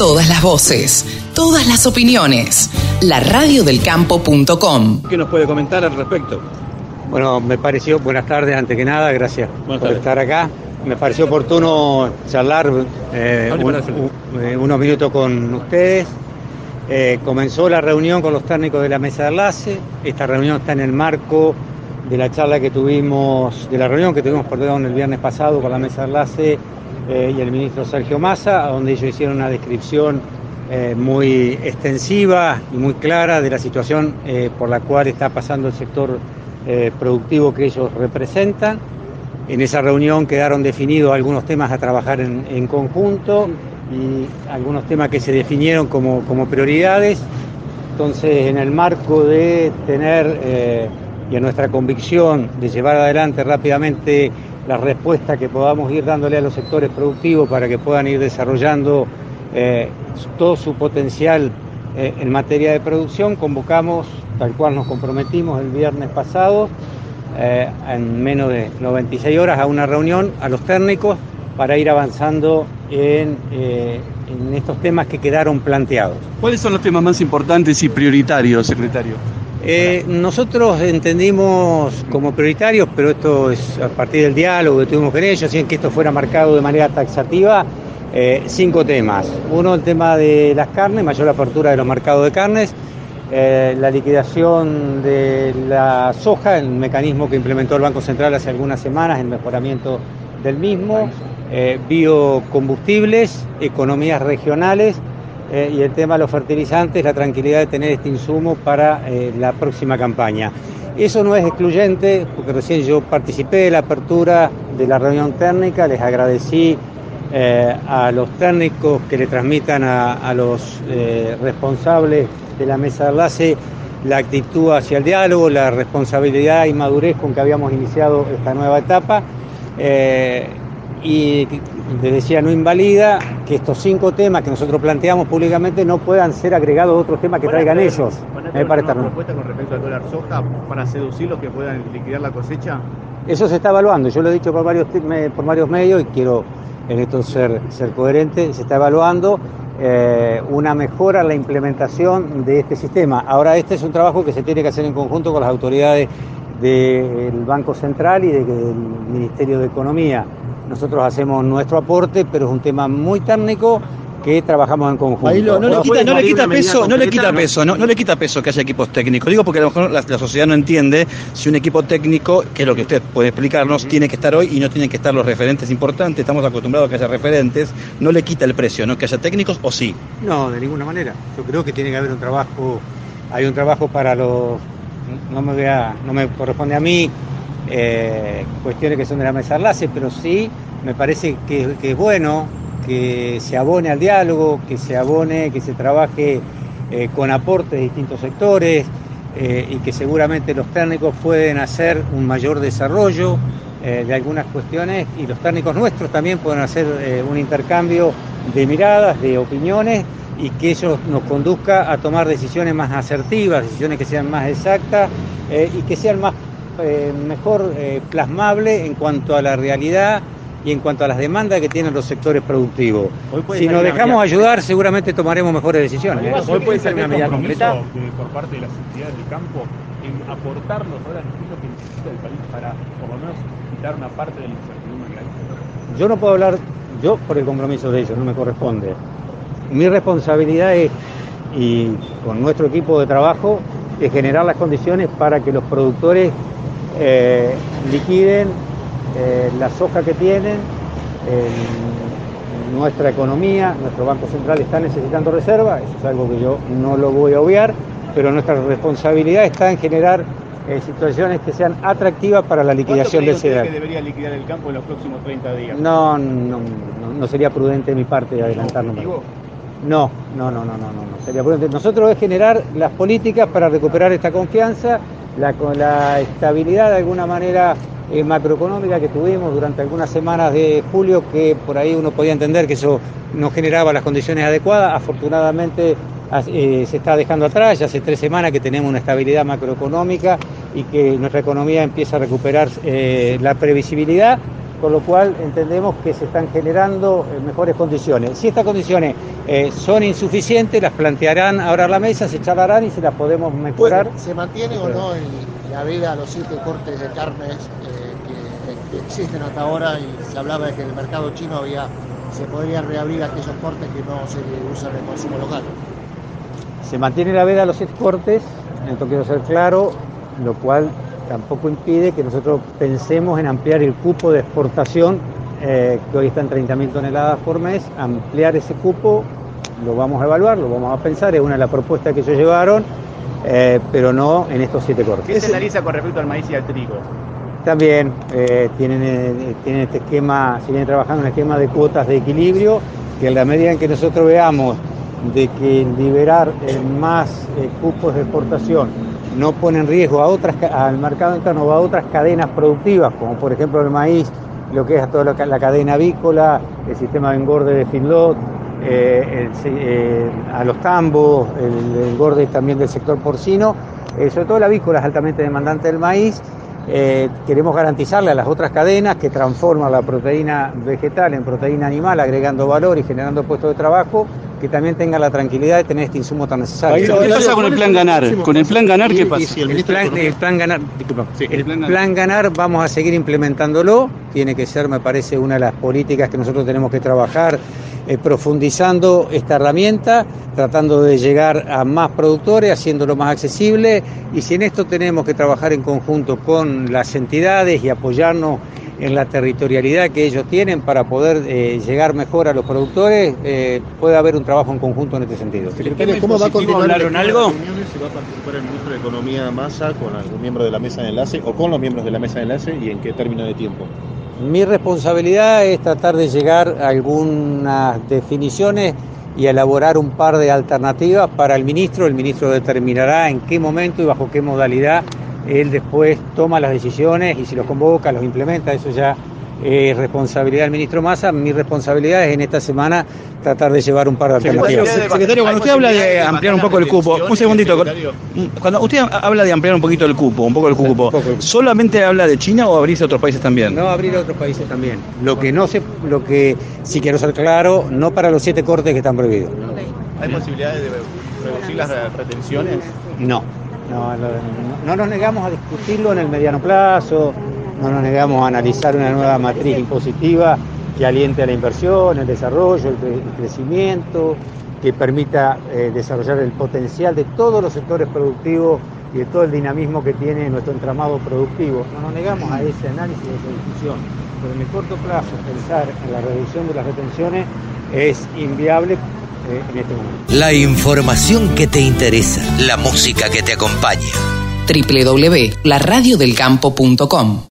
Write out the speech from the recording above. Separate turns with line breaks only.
Todas las voces, todas las opiniones. La radiodelcampo.com.
¿Qué nos puede comentar al respecto?
Bueno, me pareció, buenas tardes, antes que nada, gracias
Buenas
por
tardes.
estar acá. Me pareció oportuno charlar eh, un- un- eh, unos minutos con ustedes. Eh, comenzó la reunión con los técnicos de la mesa de enlace. Esta reunión está en el marco de la charla que tuvimos, de la reunión que tuvimos, perdón, el viernes pasado con la mesa de enlace eh, y el ministro Sergio Massa, donde ellos hicieron una descripción eh, muy extensiva y muy clara de la situación eh, por la cual está pasando el sector eh, productivo que ellos representan. En esa reunión quedaron definidos algunos temas a trabajar en, en conjunto y algunos temas que se definieron como, como prioridades. Entonces, en el marco de tener eh, y en nuestra convicción de llevar adelante rápidamente la respuesta que podamos ir dándole a los sectores productivos para que puedan ir desarrollando eh, todo su potencial eh, en materia de producción, convocamos, tal cual nos comprometimos el viernes pasado, eh, en menos de 96 horas a una reunión a los técnicos para ir avanzando en, en estos temas que quedaron planteados.
¿Cuáles son los temas más importantes y prioritarios, secretario?
Eh, nosotros entendimos como prioritarios, pero esto es a partir del diálogo que tuvimos con ellos, sin que esto fuera marcado de manera taxativa, eh, cinco temas. Uno, el tema de las carnes, mayor apertura de los mercados de carnes, eh, la liquidación de la soja, el mecanismo que implementó el Banco Central hace algunas semanas, el mejoramiento del mismo, biocombustibles, economías regionales eh, y el tema de los fertilizantes, la tranquilidad de tener este insumo para eh, la próxima campaña. Eso no es excluyente, porque recién yo participé de la apertura de la reunión técnica, les agradecí eh, a los técnicos que le transmitan a, a los responsables de la mesa de enlace la actitud hacia el diálogo, la responsabilidad y madurez con que habíamos iniciado esta nueva etapa. Y les decía, no invalida que estos cinco temas que nosotros planteamos públicamente no puedan ser agregados a otros temas que
¿Van a
traigan ellos.
¿Van a
eh, para
una propuesta con respecto al dólar soja para seducirlos que puedan liquidar la cosecha?
Eso se está evaluando, yo lo he dicho por varios, por varios medios y quiero en esto ser, ser coherente, se está evaluando eh, una mejora en la implementación de este sistema. Ahora, este es un trabajo que se tiene que hacer en conjunto con las autoridades del Banco Central y de- del Ministerio de Economía. Nosotros hacemos nuestro aporte, pero es un tema muy técnico que trabajamos en conjunto.
No, le
¿No
quita, no le peso, no le quita peso, no, no le quita peso que haya equipos técnicos. Digo porque a lo mejor la, la sociedad no entiende si un equipo técnico, que es lo que usted puede explicarnos, tiene que estar hoy y no tienen que estar los referentes importantes. Estamos acostumbrados a que haya referentes. No le quita el precio, ¿no? Que haya técnicos o sí.
No, de ninguna manera. Yo creo que tiene que haber un trabajo, hay un trabajo para los, no me, voy a- no me corresponde a mí eh, cuestiones que son de la mesa enlace, pero sí me parece que, es bueno que se abone al diálogo, que se abone, que se trabaje eh, con aportes de distintos sectores eh, y que seguramente los técnicos pueden hacer un mayor desarrollo de algunas cuestiones y los técnicos nuestros también pueden hacer un intercambio de miradas, de opiniones y que eso nos conduzca a tomar decisiones más asertivas, decisiones que sean más exactas y que sean más eh, mejor eh, plasmables en cuanto a la realidad y en cuanto a las demandas que tienen los sectores productivos. Si nos dejamos ayudar, seguramente tomaremos mejores decisiones.
Hoy puede ser una medida
compromiso
concreta.
de- por parte de las entidades del campo en aportar los dólares que necesita el país para, por lo menos, quitar una parte de la incertidumbre que hay.
Yo no puedo hablar, yo por el compromiso de ellos, no me corresponde. Mi responsabilidad es, y con nuestro equipo de trabajo, es generar las condiciones para que los productores eh, liquiden eh, la soja que tienen. en nuestra economía, nuestro Banco Central está necesitando reserva, eso es algo que yo no lo voy a obviar, pero nuestra responsabilidad está en generar eh, situaciones que sean atractivas para la liquidación de
¿Cuánto cree
ese
que debería liquidar el campo en los próximos 30 días?
no, no, no, no sería prudente de mi parte adelantarnos. No, no, no, no, no, no, no sería prudente. Nosotros es generar las políticas para recuperar esta confianza, la, estabilidad de alguna manera eh, macroeconómica que tuvimos durante algunas semanas de julio, que por ahí uno podía entender que eso no generaba las condiciones adecuadas. Afortunadamente eh, se está dejando atrás, ya hace tres semanas que tenemos una estabilidad macroeconómica y que nuestra economía empieza a recuperar eh, la previsibilidad con lo cual entendemos que se están generando eh, mejores condiciones. Si estas condiciones eh, son insuficientes, las plantearán ahora a la mesa, se charlarán y se las podemos mejorar.
Bueno, ¿Se mantiene o no el, la veda a los siete cortes de carnes eh, que, que, existen hasta ahora y se hablaba de que en el mercado chino había se podrían reabrir aquellos cortes que no se usan en consumo local?
Se mantiene la veda a los siete cortes, esto quiero ser claro, lo cual tampoco impide que nosotros pensemos en ampliar el cupo de exportación, eh, que hoy está en 30.000 toneladas por mes, ampliar ese cupo, lo vamos a evaluar, lo vamos a pensar, es una de las propuestas que ellos llevaron, eh, pero no en estos siete cortes.
¿Qué se analiza con respecto al maíz y al trigo?
También eh, tienen, tienen este esquema, se viene trabajando un esquema de cuotas de equilibrio, que en la medida en que nosotros veamos de que liberar más cupos de exportación no pone en riesgo a otras, al mercado interno o a otras cadenas productivas, como por ejemplo el maíz, lo que es toda la cadena avícola, el sistema de engorde de Finlot, eh, eh, a los tambos, el, el, engorde también del sector porcino, eh, sobre todo la avícola es altamente demandante del maíz. queremos garantizarle a las otras cadenas que transforman la proteína vegetal en proteína animal, agregando valor y generando puestos de trabajo, que también tenga la tranquilidad de tener este insumo tan necesario.
¿Qué pasa con el plan ganar? Con el plan ganar, ¿qué pasa?
El plan, el plan ganar, disculpa, sí, el, el plan, plan ganar vamos a seguir implementándolo, tiene que ser, me parece, una de las políticas que nosotros tenemos que trabajar eh, profundizando esta herramienta, tratando de llegar a más productores, haciéndolo más accesible y si en esto tenemos que trabajar en conjunto con las entidades y apoyarnos en la territorialidad que ellos tienen para poder eh, llegar mejor a los productores, eh, puede haber un trabajo en conjunto en este sentido.
Secretario, ¿cómo va a continuar ¿Hablaron algo? ¿Se va a participar el ministro de Economía Massa con algún miembro de la mesa de enlace o con los miembros de la mesa de enlace y en qué término de tiempo?
Mi responsabilidad es tratar de llegar a algunas definiciones y elaborar un par de alternativas para el ministro. El ministro determinará en qué momento y bajo qué modalidad él después toma las decisiones y si los convoca, los implementa. Eso ya es responsabilidad del ministro Massa. Mi responsabilidad es en esta semana tratar de llevar un par de alternativas.
Secretario, cuando usted habla de ampliar un poco el cupo, un segundito, cuando usted habla de ampliar un poquito el cupo, un poco el cupo, ¿solamente habla de China o abrirse a otros países también?
No, abrir a otros países también. Lo que no se, lo que sí quiero ser claro, no para los siete cortes que están prohibidos.
¿Hay posibilidades de reducir las retenciones?
No. No, no, no nos negamos a discutirlo en el mediano plazo, no nos negamos a analizar una nueva matriz impositiva que aliente a la inversión, el desarrollo, el, crecimiento, que permita eh, desarrollar el potencial de todos los sectores productivos y de todo el dinamismo que tiene nuestro entramado productivo. No nos negamos a ese análisis, a esa discusión, pero en el corto plazo pensar en la reducción de las retenciones es inviable en este momento.
La información que te interesa, la música que te acompaña.
www.laradiodelcampo.com